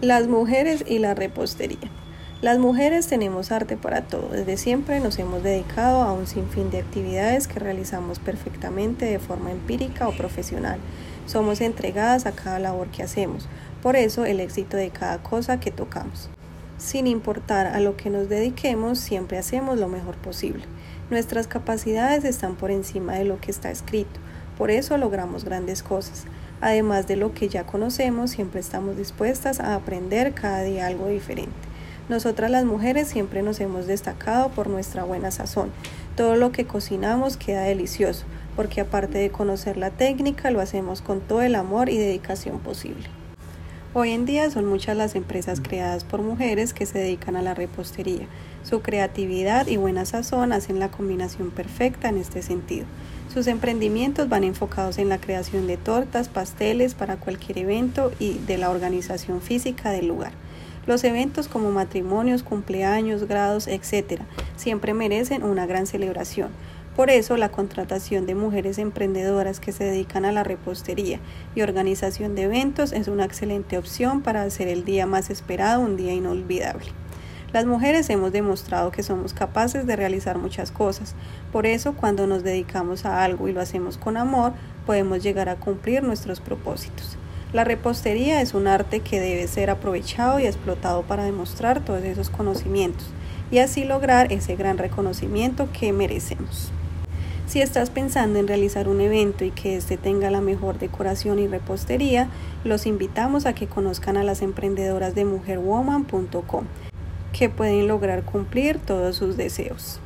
Las mujeres y la repostería. Las mujeres tenemos arte para todo. Desde siempre nos hemos dedicado a un sinfín de actividades que realizamos perfectamente de forma empírica o profesional. Somos entregadas a cada labor que hacemos. Por eso el éxito de cada cosa que tocamos. Sin importar a lo que nos dediquemos, siempre hacemos lo mejor posible. Nuestras capacidades están por encima de lo que está escrito. Por eso logramos grandes cosas. Además de lo que ya conocemos, siempre estamos dispuestas a aprender cada día algo diferente. Nosotras las mujeres siempre nos hemos destacado por nuestra buena sazón. Todo lo que cocinamos queda delicioso, porque aparte de conocer la técnica, lo hacemos con todo el amor y dedicación posible. Hoy en día son muchas las empresas creadas por mujeres que se dedican a la repostería. Su creatividad y buena sazón hacen la combinación perfecta en este sentido. Sus emprendimientos van enfocados en la creación de tortas, pasteles para cualquier evento y de la organización física del lugar. Los eventos como matrimonios, cumpleaños, grados, etc. siempre merecen una gran celebración. Por eso la contratación de mujeres emprendedoras que se dedican a la repostería y organización de eventos es una excelente opción para hacer el día más esperado un día inolvidable. Las mujeres hemos demostrado que somos capaces de realizar muchas cosas. Por eso, cuando nos dedicamos a algo y lo hacemos con amor, podemos llegar a cumplir nuestros propósitos. La repostería es un arte que debe ser aprovechado y explotado para demostrar todos esos conocimientos y así lograr ese gran reconocimiento que merecemos. Si estás pensando en realizar un evento y que éste tenga la mejor decoración y repostería, los invitamos a que conozcan a las emprendedoras de mujerwoman.com que pueden lograr cumplir todos sus deseos.